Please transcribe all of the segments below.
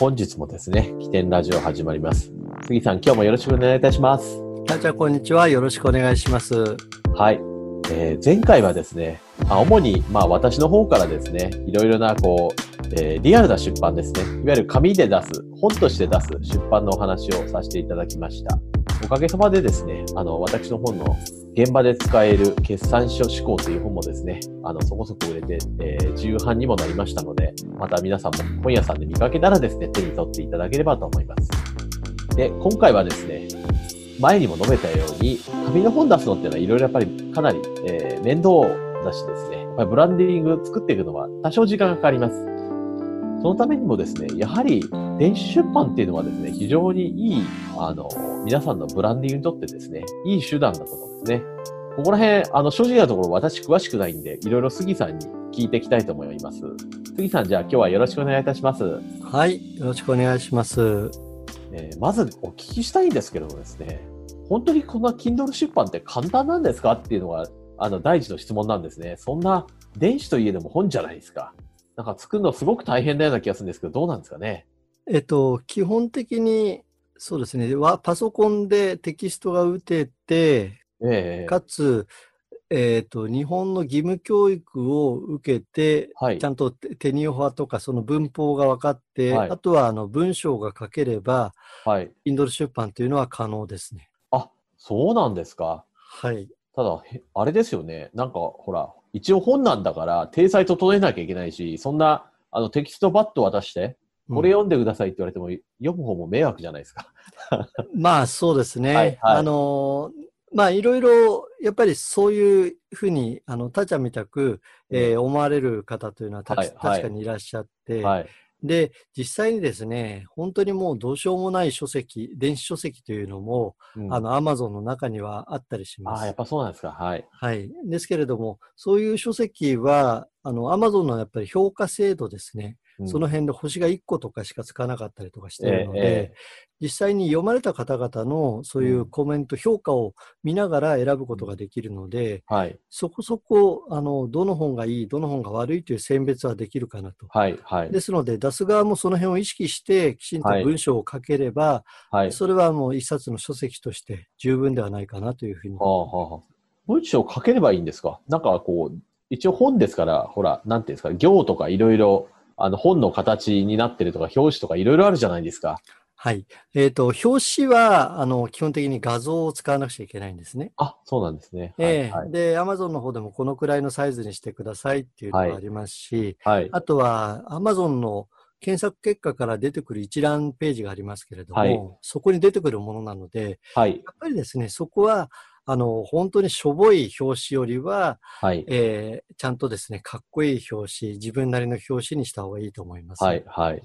本日もですね、起点ラジオ始まります。杉さん、今日もよろしくお願いいたします。たーちゃん、こんにちは。よろしくお願いします。はい、えー、前回はですね、まあ、主に、まあ、私の方からですね、いろいろな、こう、えーリアルな出版ですね、いわゆる紙で出す、本として出す出版のお話をさせていただきました。おかげさまでですね、あの、私の本の現場で使える決算書思考という本もですね、あの、そこそこ売れて、えー重版にもなりましたので、また皆さんも本屋さんで見かけたらですね、手に取っていただければと思います。で、今回はですね、前にも述べたように、紙の本出すのっていうのはいろいろやっぱりかなり、えー面倒だしですね、やっぱりブランディング作っていくのは多少時間がかかります。そのためにもですね、やはり電子出版っていうのはですね、非常にいい、あの、皆さんのブランディングにとってですね、いい手段だと思うんですね。ここら辺、あの、正直なところ私詳しくないんで、いろいろ杉さんに聞いていきたいと思います。杉さん、じゃあ今日はよろしくお願いいたします。はい。よろしくお願いします。えーまずお聞きしたいんですけどもですね、本当にこんな Kindle 出版って簡単なんですか？っていうのが、あの、第一の質問なんですね。そんな、電子といえども本じゃないですか。なんか作るのすごく大変なような気がするんですけど、どうなんですかね？えっと、基本的に、そうですね。わパソコンでテキストが打てて、ええかつ、えっと、日本の義務教育を受けて、はいちゃんとテテニオ派とかその文法が分かって、はいあとはあの文章が書ければ、はい。Kindle 出版というのは可能ですね。あ、そうなんですか。はい。ただ、へあれですよね。なんか、ほら、一応本なんだから、体裁整えなきゃいけないし、そんな、あの、テキストバッと渡して、これうん読んでくださいって言われても、読む方も迷惑じゃないですか。まあそうですね。はいはいあのーまあいろいろ、やっぱりそういうふうに、あの、他者みたく、えー思われる方というのはたくはいはい確かにいらっしゃって、はい。で、実際にですね、本当にもうどうしようもない書籍、電子書籍というのも、うんあの、アマゾンの中にはあったりしまあ、やっす。ぱそうなんですか。はい。はい。ですけれども、そういう書籍は、あの、アマゾンのやっぱり評価制度ですね。うんその辺で星が1個とかしかつかなかったりとかしているので、えええ実際に読まれた方々のそういうコメント、評価を見ながら選ぶことができるので、はい。そこそこ、あの、どの本がいい、どの本が悪いという選別はできるかなと。はい。はい。ですので、出す側もその辺を意識して、きちんとはい文章を書ければ、はい。それはもう一冊の書籍として十分ではないかなというふうに。はあはあはあ文章を書ければいいんですか？なんかこう、一応本ですから、ほら、なんていうんですか、行とかいろいろ、あの、本の形になってるとか、表紙とかいろいろあるじゃないですか。はい。えっ、と、表紙は、あの、基本的に画像を使わなくちゃいけないんですね。あ、そうなんですね。ええはい。で、Amazon の方でもこのくらいのサイズにしてくださいっていうのがありますし、はい。あとは Amazon の検索結果から出てくる一覧ページがありますけれども、はいそこに出てくるものなので、はい。やっぱりですね、そこは、あの、本当にしょぼい表紙よりは、はい。えーちゃんとですね、かっこいい表紙、自分なりの表紙にした方がいいと思います。はい。はい。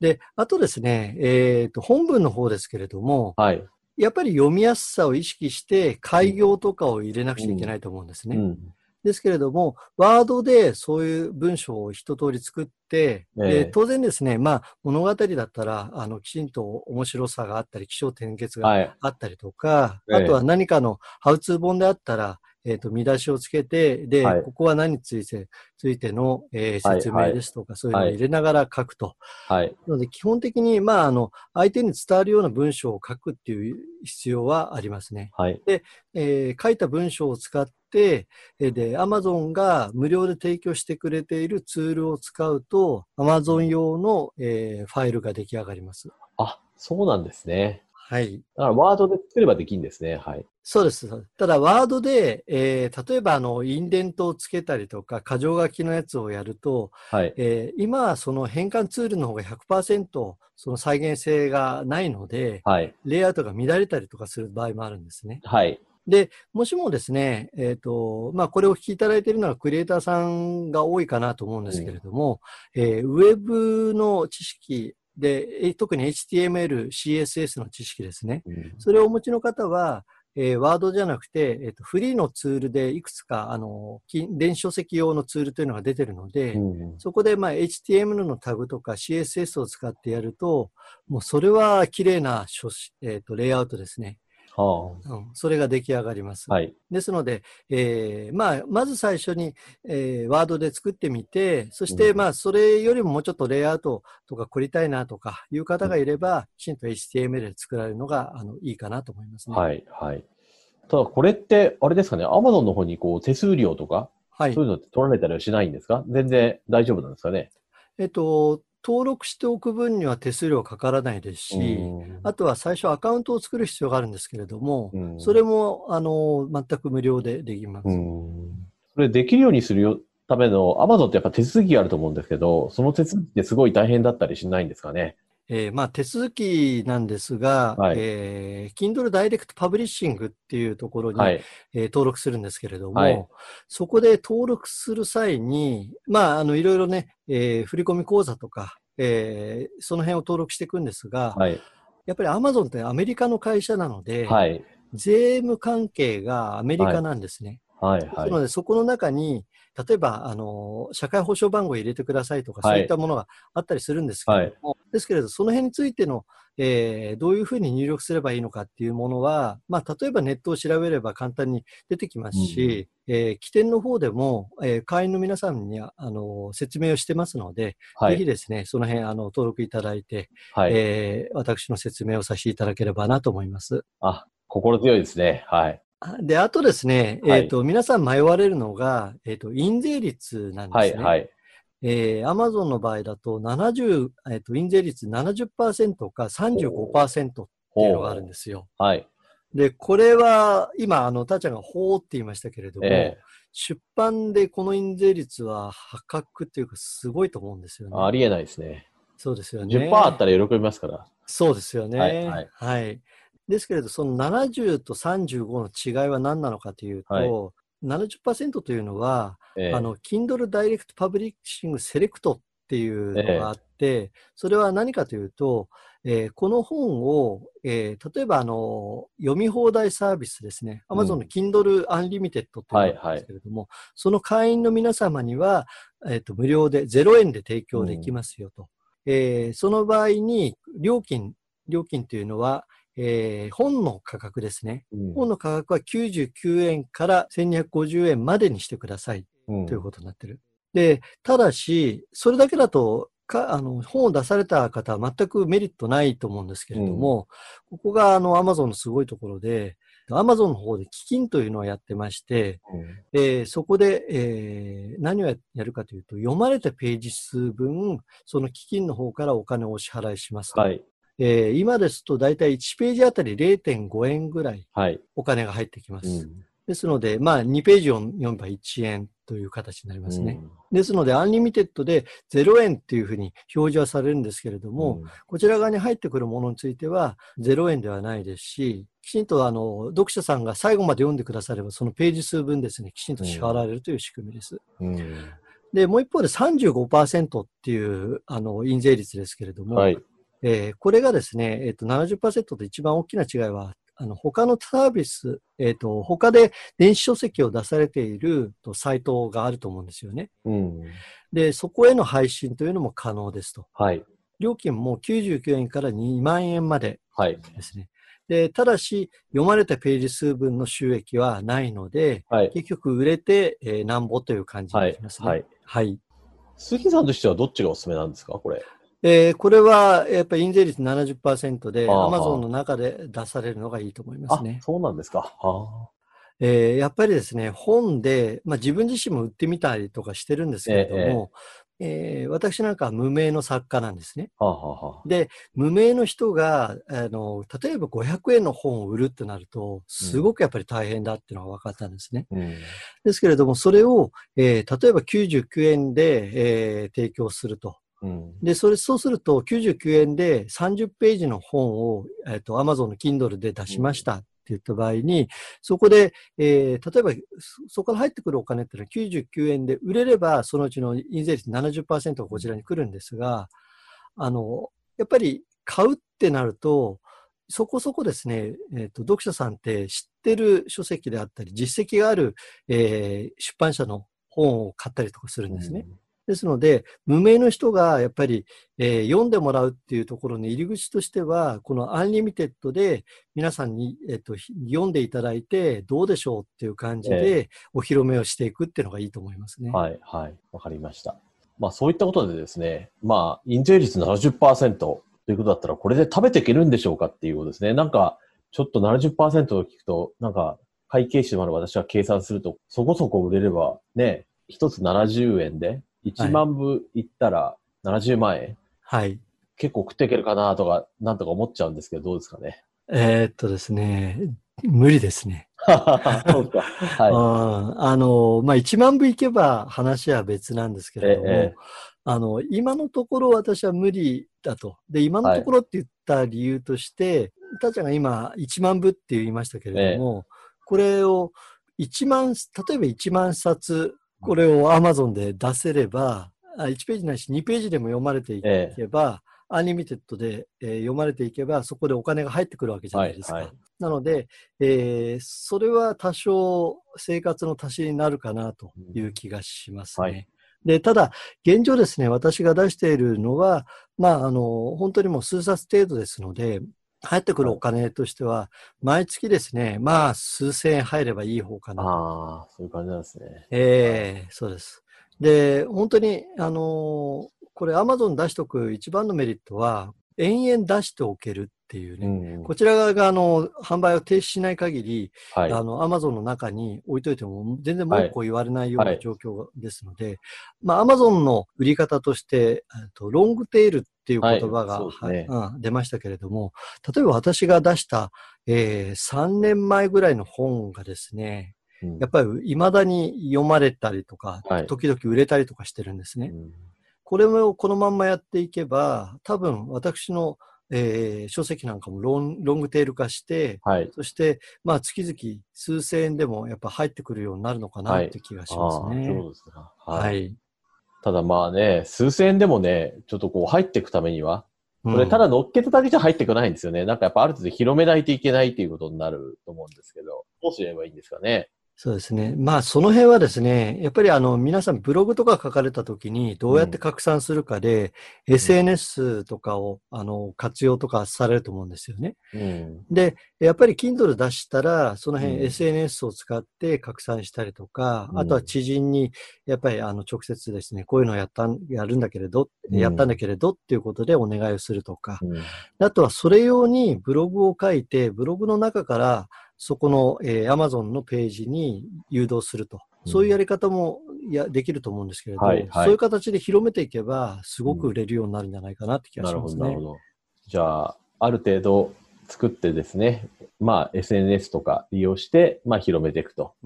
で、あとですね、えっ、と、本文の方ですけれども、はい。やっぱり読みやすさを意識して、開業とかを入れなくちゃいけないと思うんですね。うん。ですけれども、ワードでそういう文章を一通り作って、ええで当然ですね、まあ、物語だったら、あの、きちんと面白さがあったり、気象転結がはい。あったりとか、ええあとは何かのハウツー本であったら、えっ、と、見出しをつけて、で、はいここは何について、ついての、えーはい説明ですとか、そういうのを入れながら書くと。はい。なので、基本的に、まあ、あの、相手に伝わるような文章を書くっていう必要はありますね。はい。えー書いた文章を使って、えーで、Amazon が無料で提供してくれているツールを使うと、Amazon 用の、えーファイルが出来上がります。あ、そうなんですね。はい。だから、ワードで作ればできるんですね。はい。そうです。ただ、ワードで、えー例えば、あの、インデントをつけたりとか、箇条書きのやつをやると、はい。えー今はその変換ツールの方が100%その再現性がないので、はい。レイアウトが乱れたりとかする場合もあるんですね。はい。で、もしもですね、えっ、と、まあ、これをお聞きいただいているのはクリエイターさんが多いかなと思うんですけれども、えーウェブの知識で、えー特に HTML、CSS の知識ですね。うんそれをお持ちの方は、えーワードじゃなくて、えーと、フリーのツールでいくつか、あの、き電子書籍用のツールというのが出てるので、うんそこで、まあ、HTML のタグとか CSS を使ってやると、もうそれは綺麗な書し、えーとレイアウトですね。はうん、それが出来上がります。あ。はい。ですので、えーまあ、まず最初に、えーワードで作ってみて、そして、うんまあ、それよりももうちょっとレイアウトとか凝りたいなとかいう方がいれば、きちんと HTML で作られるのがあのいいかなと思いますね。はい。はい。ただ、これって、あれですかね、アマゾンの方にこう、手数料とか、はいそういうのって取られたりはしないんですか？全然大丈夫なんですかね？えっと、登録しておく分には手数料かからないですし、うん。あとは最初アカウントを作る必要があるんですけれども、うん。それも、あの、全く無料でできます。うん。それできるようにするよための、アマゾンってやっぱ手続きがあると思うんですけど、その手続きってすごい大変だったりしないんですかね？えーまあ、手続きなんですが、はいえー Kindle Direct Publishing っていうところに、はい。えー登録するんですけれども、はいそこで登録する際に、まあ、あの、いろいろね、えー振込口座とか、えーその辺を登録していくんですが、はい。やっぱり Amazon ってアメリカの会社なので、はい。税務関係がアメリカなんですね。はい。なので、そこの中に、例えば、あの、社会保障番号を入れてくださいとか、はいそういったものがあったりするんですけれども、ですけれど、その辺についての、えーどういうふうに入力すればいいのかっていうものは、まあ、例えばネットを調べれば簡単に出てきますし、えー起点の方でも、えー会員の皆さんにあの説明をしてますので、はい。ぜひですね、その辺あの登録いただいて、はい。えー私の説明をさせていただければなと思います。あ、心強いですね。はい。で、あとですね、はいえっ、と、皆さん迷われるのが、えっ、と、印税率なんはい。ですね。はい。えー、アマゾンの場合だと、70、えっ、と、印税率70%か35%っていうのがあるんですよ。はい。で、これは、今、あの、たーちゃんがほーって言いましたけれども、え出版でこの印税率は破格っていうか、すごいと思うんですよね。ありえないですね。そうですよね。10%あったら喜びますから。そうですよね。はいはいはいですけれど、その70と35の違いは何なのかというと、はい。70%というのは、ええ。あの、Kindle Direct Publishing Select っていうのがあって、それは何かというと、えーこの本を、えー例えばあの、読み放題サービスですね。うん。Amazon の Kindle Unlimited っていうのがあるんですけれども、その会員の皆様には、えっ、と、無料で0円で提供できますよと。えーその場合に、料金、料金というのは、えー本の価格ですね。うん本の価格は99円から1250円までにしてくださいうんということになってる。で、ただし、それだけだと、かあの本を出された方は全くメリットないと思うんですけれども、ここがあの Amazon のすごいところで、Amazon の方で基金というのをやってまして、うんえーそこで、えー何をややるかというと、読まれたページ数分、その基金の方からお金をお支払いしますと。はい。えー今ですと、だいたい1ページあたり0.5円ぐらいはい。お金が入ってきます。うんですので、まあ、2ページを読めば1円という形になりますね。ですので、アンリミテッドで0円っていうふうに表示はされるんですけれどうんも、こちら側に入ってくるものについては0円ではないですし、きちんとあの読者さんが最後まで読んでくだされば、そのページ数分ですね、きちんと支払われるという仕組みです。うんで、もう一方で35%っていうあの印税率ですけれども、はい。えーこれがですね、えっ、と、70%と一番大きな違いは、あの、他のサービス、えっ、と、他で電子書籍を出されているとサイトがあると思うんですよね。うん。で、そこへの配信というのも可能ですと。はい。料金も99円から2万円まではい。ですね。で、ただし、読まれたページ数分の収益はないので、はい。結局売れて、えーなんぼという感じにはないりますね。はい。はい。杉さんとしてはどっちがおすすめなんですかこれ？えーこれは、やっぱり印税率70%で、ああ Amazon の中で出されるのがいいと思いますあね、。そうなんですか。あえーやっぱりですね、本で、まあ、自分自身も売ってみたりとかしてるんですけれども、えー私なんかは無名の作家なんですね。あ。はあ、はあはあ、で、無名の人が、あの、例えば500円の本を売るってなると、すごくやっぱり大変だっていうのが分かったんですね。うん。ですけれども、それを、えー例えば99円で、えー提供すると。うん。で、それ、そうすると、99円で30ページの本を、えっ、と、Amazon の Kindle で出しましたって言った場合に、そこで、えー例えば、そそこから入ってくるお金っていうのは99円で売れれば、そのうちの印税率70%がこちらに来るんですが、あの、やっぱり買うってなると、そこそこですね、えっ、と、読者さんって知ってる書籍であったり、実績がある、えー出版社の本を買ったりとかするんですね。ですので、無名の人がやっぱり、えー、読んでもらうっていうところの入り口としては、このアンリミテッドで皆さんに、えーと、読んでいただいて、どうでしょうっていう感じでお披露目をしていくっていうのがいいと思いますね。はい、はい、わかりました。まあそういったことでですね、まあ、印税率70%ということだったら、これで食べていけるんでしょうかっていうことですね。なんか、ちょっと70%を聞くと、なんか、会計士でもある私は計算すると、そこそこ売れれば、ね、一つ70円で、1万部いったら70万円？はい。結構食っていけるかなとか、なんとか思っちゃうんですけど、どうですかね？えー、っとですね、無理ですね。そうか。はい。あの、まあ、1万部いけば話は別なんですけれども、ええ、あの、今のところ私は無理だと。で、今のところって言った理由として、た、はい、ちゃんが今1万部って言いましたけれども、え、これを1万、例えば1万冊これを Amazon で出せれば、1ページないし2ページでも読まれていけば、アニメテッドで、えー、読まれていけば、そこでお金が入ってくるわけじゃないですか。はいはい、なので、えー、それは多少生活の足しになるかなという気がしますね。うんはい、で、ただ、現状ですね、私が出しているのは、まあ、あの、本当にもう数冊程度ですので、入ってくるお金としては、毎月ですね、まあ、数千円入ればいい方かな。ああ、そういう感じなんですね。ええー、そうです。で、本当に、あのー、これ、アマゾン出しておく一番のメリットは、延々出しておけるっていうね、うん、こちら側があの販売を停止しない限り、はい、あのアマゾンの中に置いといても全然文句を言われないような状況ですので、はいはい、まあアマゾンの売り方として、とロングテールっていう言葉が、はいね。うん、出ましたけれども、例えば私が出した、えー、3年前ぐらいの本がですね、うん、やっぱり未だに読まれたりとか、時々売れたりとかしてるんですね。うん、これをこのまんまやっていけば、多分私のえー、書籍なんかもロンロングテール化して、はい、そして、まあ、月々数千円でもやっぱ入ってくるようになるのかなって気がしますね。はい、そうですね。はい。ただまあね、数千円でもね、ちょっとこう入っていくためには、これただ乗っけただけじゃ入ってこないんですよね。うん、なんかやっぱある程度広めないといけないっていうことになると思うんですけど、どうすればいいんですかね。そうですね。まあ、その辺はですね、やっぱりあの、皆さんブログとか書かれたときにどうやって拡散するかで、うん、SNS とかを、あの、活用とかされると思うんですよね。うん、で、やっぱり Kindle 出したら、その辺 SNS を使って拡散したりとか、うん、あとは知人に、やっぱりあの、直接ですね、こういうのをやったやるんだけれど、やったんだけれどっていうことでお願いをするとか、あとはそれ用にブログを書いて、ブログの中から、そこの、えー、Amazon のページに誘導すると。そういうやり方もやできると思うんですけれど、はいはい、そういう形で広めていけば、すごく売れるようになるんじゃないかなって気がしますね。なるほど。じゃあ、ある程度作ってですね、まあ SNS とか利用して、まあ広めていくと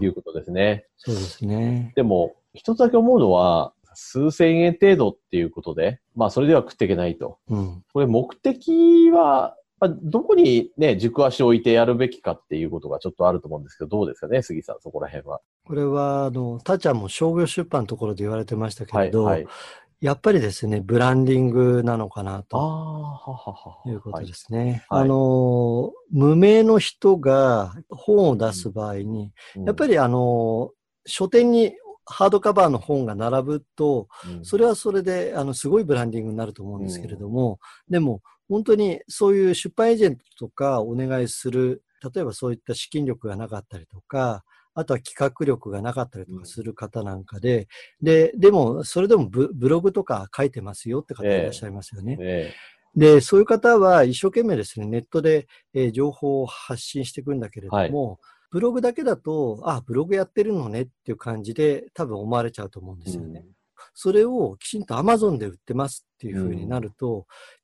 いうことですね。うん、そうですね。でも、一つだけ思うのは、数千円程度っていうことで、まあそれでは食っていけないと。うん、これ目的はまあ、どこにね、軸足を置いてやるべきかっていうことがちょっとあると思うんですけど、どうですかね、杉さん、そこら辺は。これは、あの、たちゃんも商業出版のところで言われてましたけれど、はいはい、やっぱりですね、ブランディングなのかなと。いうことですね。はい、あの、無名の人が本を出す場合に、うん、やっぱりあの、書店にハードカバーの本が並ぶと、うん、それはそれで、あの、すごいブランディングになると思うんですけれども、うん、でも、本当にそういう出版エージェントとかお願いする、例えばそういった資金力がなかったりとか、あとは企画力がなかったりとかする方なんかで、うん、で、でも、それでもブログとか書いてますよって方いらっしゃいますよね。えー、で、そういう方は一生懸命ですね、ネットで、えー、情報を発信していくんだけれども、はい、ブログだけだと、あ、ブログやってるのねっていう感じで多分思われちゃうと思うんですよね。うん。それをきちんと Amazon で売ってますっていうふうになると、うん、や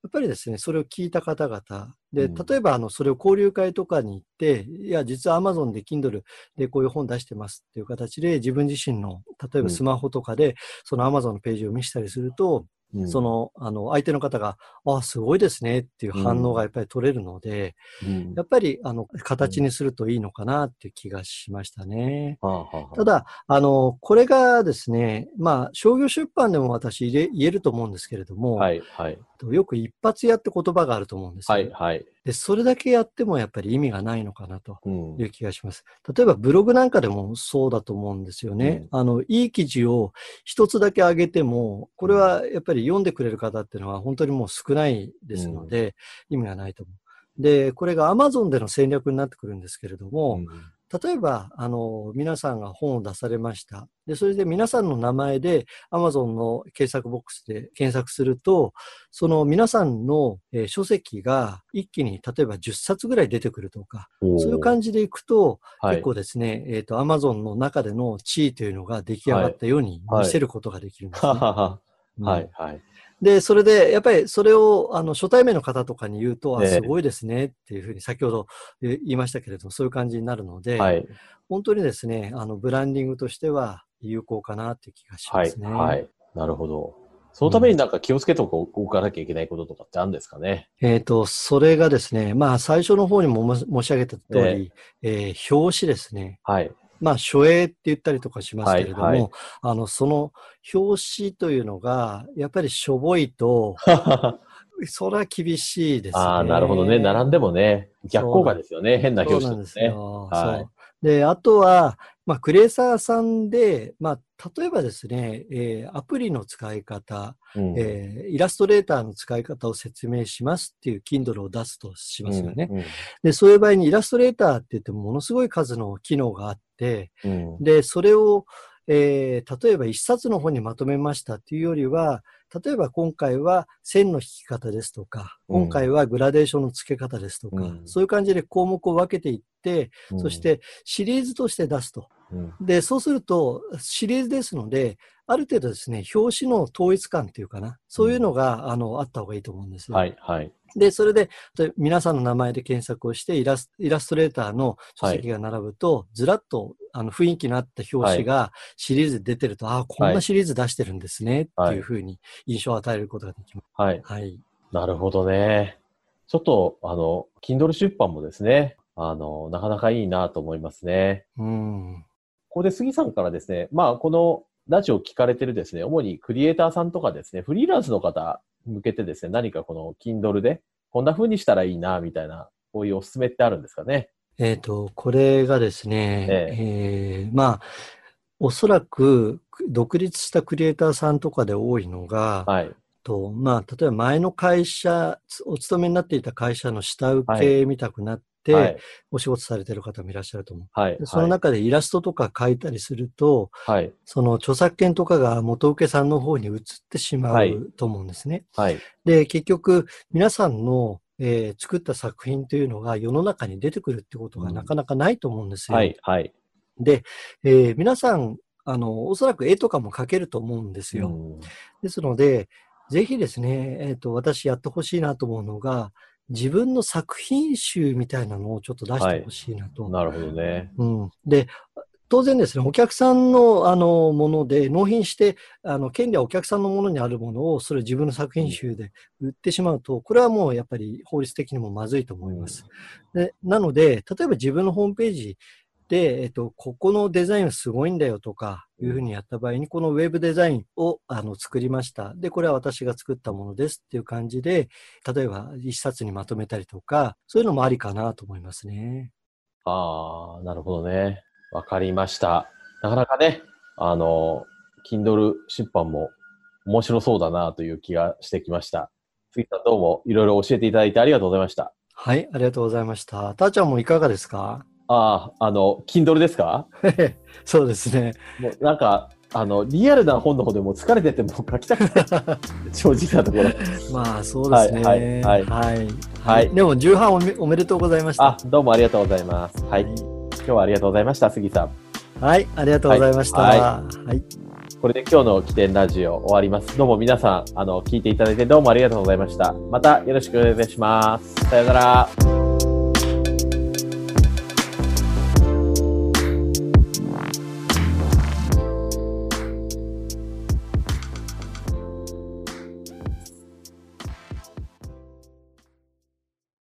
っぱりですね、それを聞いた方々、で、例えばあの、それを交流会とかに行って、いや、実は Amazon で Kindle でこういう本出してますっていう形で、自分自身の、例えばスマホとかで、その Amazon のページを見せたりすると、うん。そ、の、あの、相手の方が、あすごいですねっていう反応がやっぱり取れるので、うん。やっぱり、あの、形にするといいのかなっていう気がしましたね。はあはあはあ。ただ、あの、これがですね、まあ、商業出版でも私言え言えると思うんですけれども、はい、はい、よく一発屋って言葉があると思うんですよ。はい、はい。で、それだけやってもやっぱり意味がないのかなとうんいう気がします。例えばブログなんかでもそうだと思うんですよね。あの、いい記事を一つだけ上げても、これはやっぱり読んでくれる方っていうのは本当にもう少ないですので、意味がないと思う。で、これが Amazon での戦略になってくるんですけれども、うん例えば、あの、皆さんが本を出されました。で、それで皆さんの名前で Amazon の検索ボックスで検索すると、その皆さんの、えー書籍が一気に例えば10冊ぐらい出てくるとか、そういう感じでいくと、はい結構ですね、えっ、と、Amazon の中での地位というのが出来上がったようにはい見せることができるんですね。はははうんはい、はい。で、それで、やっぱりそれを、あの、初対面の方とかに言うと、あ、ええすごいですねっていうふうに先ほどえー言いましたけれども、そういう感じになるので、はい、本当にですね、あの、ブランディングとしては有効かなっていう気がしはい、ますね。はい。なるほど。そのためになんか気をつけておかなきゃいけないこととかってあるんですかね？えっ、と、それがですね、まあ、最初の方にも申申し上げた通り、えー表紙ですね。はい。まあ、書影って言ったりとかしますけれども、はいはいあの、その表紙というのが、やっぱりしょぼいと、それは厳しいですね。ああ、なるほどね。並んでもね、逆効果ですよね。変な表そうなんです。よ。はい。で、あとは、まあ、クレーサーさんで、まあ、例えばですね、えーアプリの使い方、うん。えーイラストレーターの使い方を説明しますっていう Kindle を出すとしますよね。うん。で、そういう場合にイラストレーターって言ってもものすごい数の機能があって、うん。で、それを、えー例えば一冊の本にまとめましたっていうよりは、例えば今回は線の引き方ですとか、うん今回はグラデーションの付け方ですとか、うんそういう感じで項目を分けていって、うんそし、てシリーズとして出すと。うんで、そうすると、シリーズですので、ある程度ですね、表紙の統一感っていうかな、そういうのが、あの、あった方がいいと思うんですよ。はい、はい。で、それで、皆さんの名前で検索をしてイラス、イラストレーターの書籍が並ぶと、ずらっとあの雰囲気のあった表紙がシリーズで出てると、ああ、こんなシリーズ出してるんですね、っていうふうに印象を与えることができます。はい。はい。なるほどね。ちょっと、あの、Kindle 出版もですね、あの、なかなかいいなと思いますね。うん。ここで杉さんからですね、まあ、このラジオを聞かれてるですね、主にクリエイターさんとかですね、フリーランスの方向けてですね、何かこの Kindle で、こんな風にしたらいいな、みたいな、こういうおすすめってあるんですかね？えっ、と、これがですね、ええーまあ、おそらく独立したクリエイターさんとかで多いのが、はい。と、まあ、例えば前の会社、お勤めになっていた会社の下請けみたくなっ。お仕事されてる方もいらっしゃると思う。はい。でその中でイラストとか描いたりすると、はい。その著作権とかが元請けさんの方に移ってしまはいうと思うんですね。はい。で、結局、皆さんの、えー作った作品というのが世の中に出てくるってことがなかなかないと思うんですよ。はい。はい。で、えー皆さん、あの、おそらく絵とかも描けると思うんですよ。うんですので、ぜひですね、えっ、と、私やってほしいなと思うのが、自分の作品集みたいなのをちょっと出してほしいなと。なるほどね。うん。で、当然ですね、お客さんの、あの、もので、納品して、あの、権利はお客さんのものにあるものを、それを自分の作品集で売ってしまうと、これはもうやっぱり法律的にもまずいと思います。で、なので、例えば自分のホームページで、えっと、ここのデザインはすごいんだよとか、いうふうにやった場合に、このウェブデザインをあの作りました。で、これは私が作ったものですっていう感じで、例えば一冊にまとめたりとか、そういうのもありかなと思いますね。ああ、なるほどね。わかりました。なかなかね、あの、Kindle 出版も面白そうだなという気がしてきました。杉さんどうもいろいろ教えていただいてありがとうございました。はい、ありがとうございました。たーちゃんもいかがですか？ああ、あの、Kindle ですか？そうですね。もうなんか、あの、リアルな本の方でもう疲れててもう書きたくない。正直なところ。まあ、そうですね。はいはいはい。はいでも、重版おめおめでとうございました。あ、どうもありがとうございます。はい。今日はありがとうございました、杉さん。はい、ありがとうございました。はいはいこれで今日の起点ラジオ終わります。どうも皆さん、あの、聞いていただいてどうもありがとうございました。またよろしくお願いします。さよなら。